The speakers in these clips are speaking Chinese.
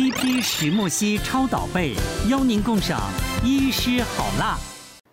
CP 石墨烯超导被，邀您共赏医师好辣。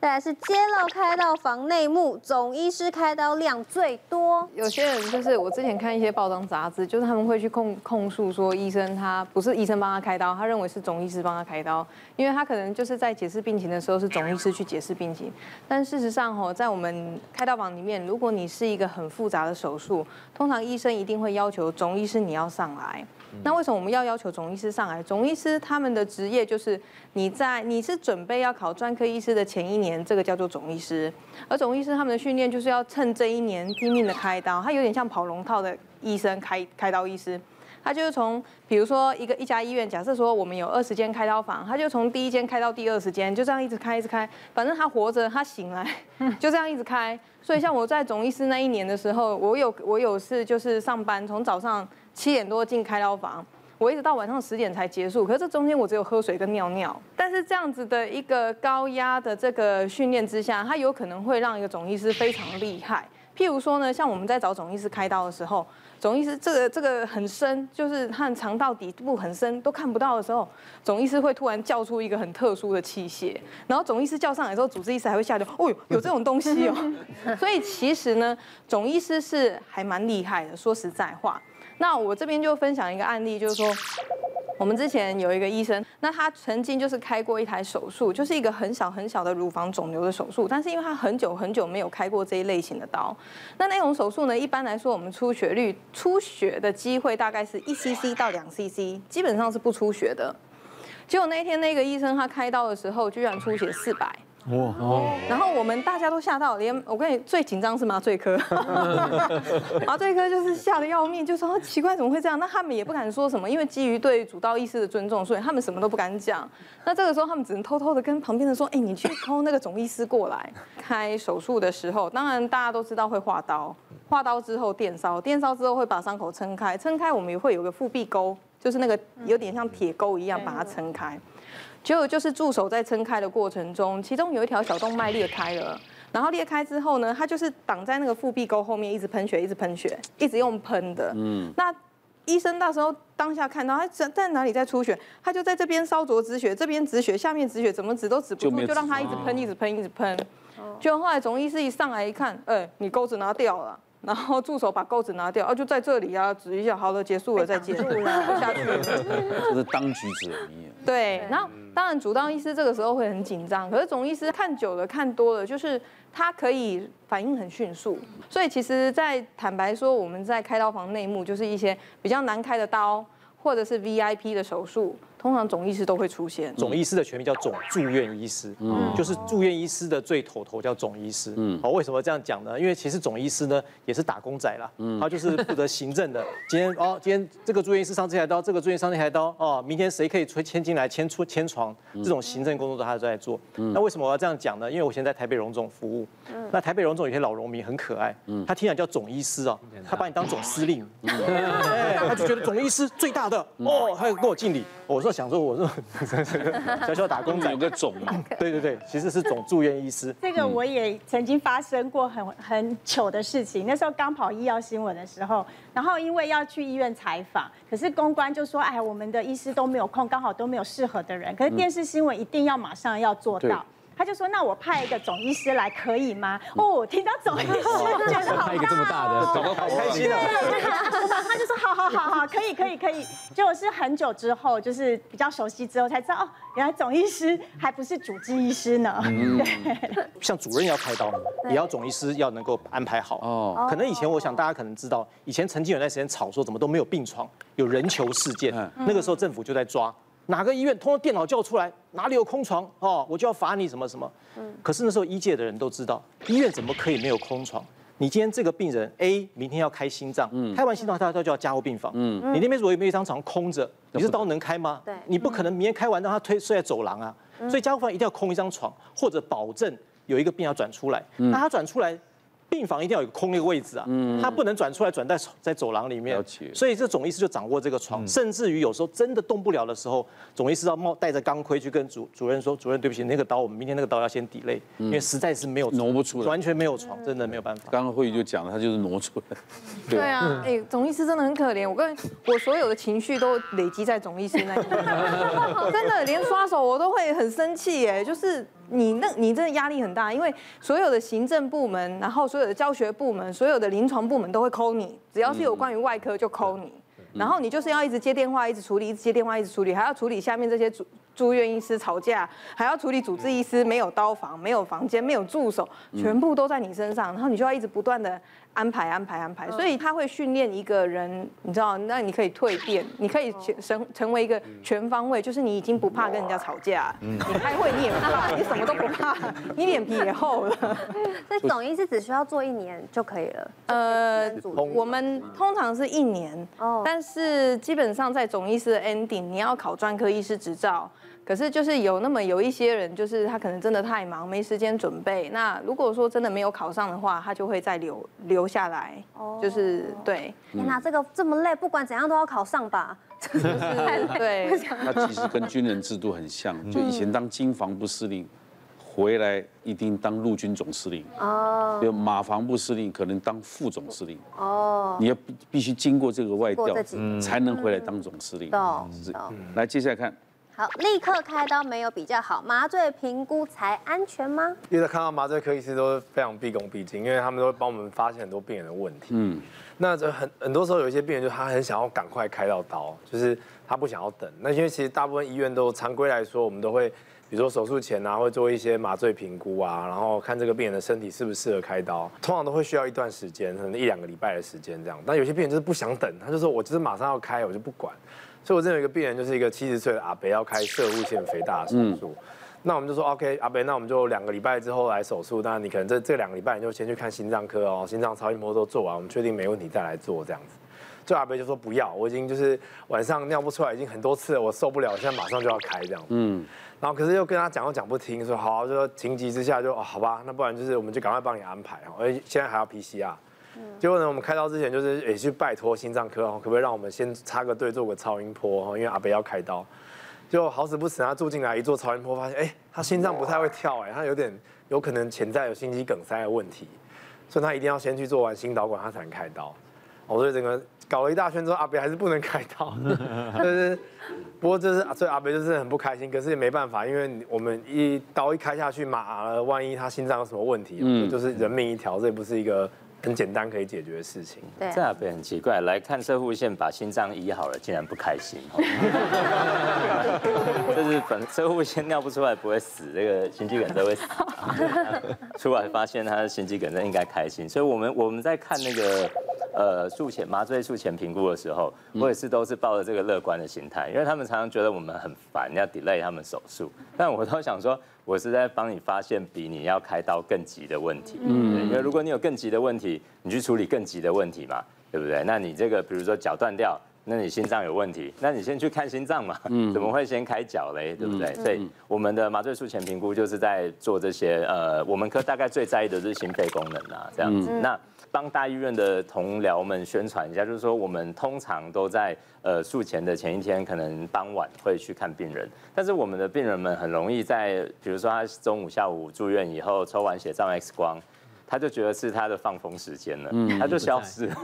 再来是揭露开刀房内幕，总医师开刀量最多。有些人就是我之前看一些报章杂志，就是他们会去控控诉说医生他不是医生帮他开刀，他认为是总医师帮他开刀，因为他可能就是在解释病情的时候是总医师去解释病情。但事实上吼，在我们开刀房里面，如果你是一个很复杂的手术，通常医生一定会要求总医师你要上来。那为什么我们要要求总医师上来？总医师他们的职业就是你在你是准备要考专科医师的前一年，这个叫做总医师。而总医师他们的训练就是要趁这一年拼命的开刀，他有点像跑龙套的医生开开刀医师。他就是从比如说一个一家医院，假设说我们有二十间开刀房，他就从第一间开到第二十间，就这样一直开一直开，反正他活着，他醒来 就这样一直开。所以像我在总医师那一年的时候，我有我有事就是上班，从早上。七点多进开刀房，我一直到晚上十点才结束。可是这中间我只有喝水跟尿尿。但是这样子的一个高压的这个训练之下，它有可能会让一个总医师非常厉害。譬如说呢，像我们在找总医师开刀的时候，总医师这个这个很深，就是他肠道底部很深都看不到的时候，总医师会突然叫出一个很特殊的器械，然后总医师叫上来之后，主治医师还会吓到，哦，有这种东西哦。所以其实呢，总医师是还蛮厉害的。说实在话。那我这边就分享一个案例，就是说，我们之前有一个医生，那他曾经就是开过一台手术，就是一个很小很小的乳房肿瘤的手术，但是因为他很久很久没有开过这一类型的刀，那那种手术呢，一般来说我们出血率出血的机会大概是一 cc 到两 cc，基本上是不出血的。结果那一天那个医生他开刀的时候，居然出血四百。哇哦！然后我们大家都吓到，连我跟你最紧张是麻醉科，麻醉科就是吓得要命，就说奇怪怎么会这样？那他们也不敢说什么，因为基于对主刀医师的尊重，所以他们什么都不敢讲。那这个时候他们只能偷偷的跟旁边的说：“哎，你去 call 那个总医师过来。”开手术的时候，当然大家都知道会划刀，划刀之后电烧，电烧之后会把伤口撑开，撑开我们也会有个腹壁沟，就是那个有点像铁钩一样把它撑开。结果就是助手在撑开的过程中，其中有一条小动脉裂开了，然后裂开之后呢，他就是挡在那个腹壁沟后面，一直喷血，一直喷血，一直用喷的。嗯，那医生那时候当下看到他在在哪里在出血，他就在这边烧灼止血，这边止血，下面止血，怎么止都止不住，就让他一直喷，一直喷，一直喷。就后来总医师一上来一看，哎，你钩子拿掉了。然后助手把钩子拿掉，啊，就在这里啊，指一下，好了，结束了，再见，下去了。这是当局者迷。对，然后当然主刀医师这个时候会很紧张，可是总医师看久了，看多了，就是他可以反应很迅速。所以其实，在坦白说，我们在开刀房内幕，就是一些比较难开的刀，或者是 VIP 的手术。通常总医师都会出现。总医师的全名叫总住院医师，嗯，就是住院医师的最头头叫总医师，嗯，好，为什么这样讲呢？因为其实总医师呢也是打工仔啦，嗯，他就是负责行政的。今天哦，今天这个住院医师上这台刀，这个住院上那台刀，哦，明天谁可以出签进来签出签床，这种行政工作都他都在做。那为什么我要这样讲呢？因为我现在在台北荣总服务，那台北荣总有些老荣民很可爱，他听讲叫总医师啊，他把你当总司令，他就觉得总医师最大的。哦，他要跟我敬礼。我说想说，我说 小小打工仔有个肿嘛，对对对，其实是总住院医师。这个我也曾经发生过很很糗的事情。那时候刚跑医药新闻的时候，然后因为要去医院采访，可是公关就说：“哎，我们的医师都没有空，刚好都没有适合的人。”可是电视新闻一定要马上要做到。他就说：“那我派一个总医师来可以吗？”哦，听到总医师，觉得好大的，找到好开心啊！他就说：“好好好好，可以可以可以。” 结果是很久之后，就是比较熟悉之后才知道，哦，原来总医师还不是主治医师呢。嗯，对。像主任要开刀，也要总医师要能够安排好。哦。可能以前我想大家可能知道，以前曾经有段时间吵说怎么都没有病床，有人球事件。那个时候政府就在抓。哪个医院通过电脑叫出来，哪里有空床哦，我就要罚你什么什么。嗯。可是那时候医界的人都知道，医院怎么可以没有空床？你今天这个病人 A 明天要开心脏，嗯，开完心脏他他就要加护病房，嗯，你那边如果有没有一张床空着，你这刀能开吗？对，你不可能明天开完让他推睡在走廊啊。所以加护房一定要空一张床，或者保证有一个病要转出来。那他转出来，病房一定要有空一个位置啊，他不能转出来转在在走廊里面。了解，所以这总医师就掌握这个床，甚至于有时候真的动不了的时候，总医师要冒带着钢盔去跟主主任说，主任对不起，那个刀我们明天那个刀要先 delay，因为实在是没有挪不出来。完全没有床，真的没有办法。刚刚慧宇就讲了，他就是挪出来。对啊，哎，总医师真的很可怜，我跟我所有的情绪都累积在总医师那里，真的连刷手我都会很生气，哎，就是。你那，你真的压力很大，因为所有的行政部门，然后所有的教学部门，所有的临床部门都会 call 你，只要是有关于外科就 call 你，然后你就是要一直接电话，一直处理，一直接电话，一直处理，还要处理下面这些主。住院医师吵架，还要处理主治医师没有刀房、没有房间、没有助手，全部都在你身上，然后你就要一直不断的安排、安排、安排。所以他会训练一个人，你知道，那你可以蜕变，你可以成成为一个全方位，就是你已经不怕跟人家吵架，你开会你也不怕，你什么都不怕，你脸皮也厚了。所以总医师只需要做一年就可以了。呃，我们通常是一年，但是基本上在总医师的 ending，你要考专科医师执照。可是就是有那么有一些人，就是他可能真的太忙，没时间准备。那如果说真的没有考上的话，他就会再留留下来。哦，就是对。天哪，这个这么累，不管怎样都要考上吧？就 是对。那其实跟军人制度很像，就以前当经防部司令，回来一定当陆军总司令。哦。就马防部司令可能当副总司令。哦。你要必必须经过这个外调，才能回来当总司令。懂。来，接下来看。好，立刻开刀没有比较好，麻醉评估才安全吗？因为看到麻醉科医师都是非常毕恭毕敬，因为他们都会帮我们发现很多病人的问题。嗯，那这很很多时候有一些病人就他很想要赶快开到刀，就是他不想要等。那因为其实大部分医院都常规来说，我们都会比如说手术前啊，会做一些麻醉评估啊，然后看这个病人的身体适不适合开刀，通常都会需要一段时间，可能一两个礼拜的时间这样。但有些病人就是不想等，他就说我就是马上要开，我就不管。所以我这有一个病人，就是一个七十岁的阿伯，要开射物腺肥大的手术。那我们就说 OK，阿伯，那我们就两个礼拜之后来手术。那你可能这这两个礼拜你就先去看心脏科哦，心脏超音波都做完，我们确定没问题再来做这样子。就阿伯就说不要，我已经就是晚上尿不出来已经很多次了，我受不了，我现在马上就要开这样子。嗯。然后可是又跟他讲又讲不听，说好，就说情急之下就哦好吧，那不然就是我们就赶快帮你安排哦，而且现在还要 PCR。结果呢，我们开刀之前就是也去拜托心脏科哦，可不可以让我们先插个队做个超音波哦，因为阿北要开刀。就好死不死，他住进来一做超音波，发现哎，他心脏不太会跳哎，他有点有可能潜在有心肌梗塞的问题，所以他一定要先去做完心导管，他才能开刀。我，所以整个搞了一大圈之后，阿北还是不能开刀。就是，不过就是所以阿北就是很不开心，可是也没办法，因为我们一刀一开下去麻了，万一他心脏有什么问题，嗯，就是人命一条，这也不是一个。很简单可以解决的事情。对，这也很奇怪，来看射护线把心脏医好了，竟然不开心。就是本射护线尿不出来不会死，这个心肌梗塞会死。出来发现他的心肌梗塞应该开心，所以我们我们在看那个呃术前麻醉术前评估的时候，我也是都是抱着这个乐观的心态，因为他们常常觉得我们很烦，要 delay 他们手术，但我都想说。我是在帮你发现比你要开刀更急的问题，嗯，因为如果你有更急的问题，你去处理更急的问题嘛，对不对？那你这个比如说脚断掉，那你心脏有问题，那你先去看心脏嘛，嗯，怎么会先开脚嘞？对不对？所以我们的麻醉术前评估就是在做这些，呃，我们科大概最在意的是心肺功能啊，这样子，那。帮大医院的同僚们宣传一下，就是说我们通常都在呃术前的前一天，可能傍晚会去看病人，但是我们的病人们很容易在，比如说他中午、下午住院以后抽完血照 X 光，他就觉得是他的放风时间了，他就消失了。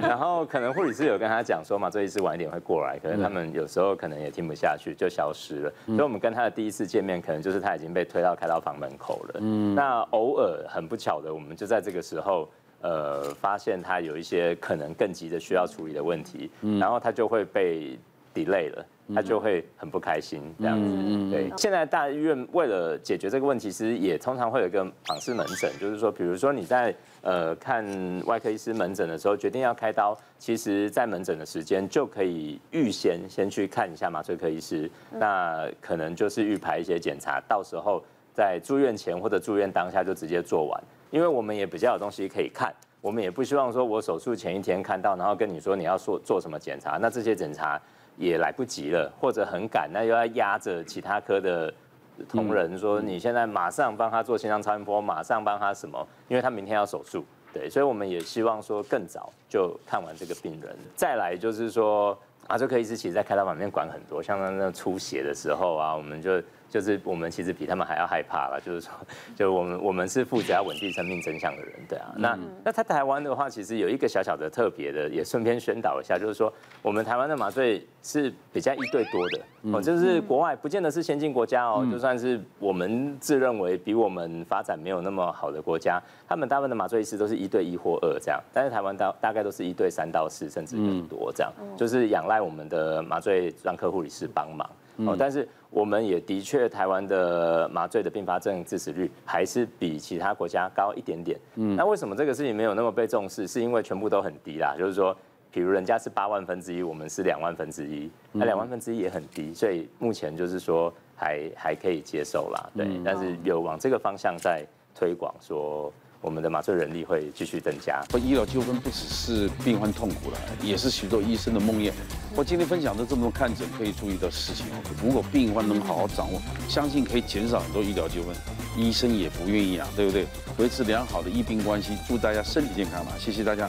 然后可能护理师有跟他讲说嘛，这一次晚一点会过来，可能他们有时候可能也听不下去，就消失了。所以我们跟他的第一次见面，可能就是他已经被推到开刀房门口了。嗯那偶尔很不巧的，我们就在这个时候。呃，发现他有一些可能更急的需要处理的问题，嗯、然后他就会被 delay 了，他就会很不开心这样子。嗯、对，现在大医院为了解决这个问题，其实也通常会有一个访视门诊，就是说，比如说你在呃看外科医师门诊的时候，决定要开刀，其实在门诊的时间就可以预先先去看一下麻醉科医师，那可能就是预排一些检查，到时候在住院前或者住院当下就直接做完。因为我们也比较有东西可以看，我们也不希望说我手术前一天看到，然后跟你说你要做做什么检查，那这些检查也来不及了，或者很赶，那又要压着其他科的同仁说，你现在马上帮他做心脏超音波，马上帮他什么？因为他明天要手术，对，所以我们也希望说更早就看完这个病人。再来就是说，麻醉科医师其实在开刀房里面管很多，像那那出血的时候啊，我们就。就是我们其实比他们还要害怕了，就是说，就我们我们是负责要稳定生命真相的人，对啊。那那在台湾的话，其实有一个小小的特别的，也顺便宣导一下，就是说，我们台湾的麻醉是比较一对多的哦，就是国外不见得是先进国家哦，就算是我们自认为比我们发展没有那么好的国家，他们大部分的麻醉医师都是一对一或二这样，但是台湾大大概都是一对三到四，甚至更多这样，就是仰赖我们的麻醉专科护理师帮忙。哦，但是我们也的确，台湾的麻醉的并发症致死率还是比其他国家高一点点。嗯，那为什么这个事情没有那么被重视？是因为全部都很低啦，就是说，比如人家是八万分之一，我们是两万分之一，那两万分之一也很低，所以目前就是说还还可以接受啦。对，但是有往这个方向在推广说。我们的麻醉人力会继续增加。医疗纠纷不只是病患痛苦了，也是许多医生的梦魇。我今天分享的这么多看诊可以注意的事情，如果病患能好好掌握，相信可以减少很多医疗纠纷。医生也不愿意啊，对不对？维持良好的医病关系，祝大家身体健康嘛！谢谢大家。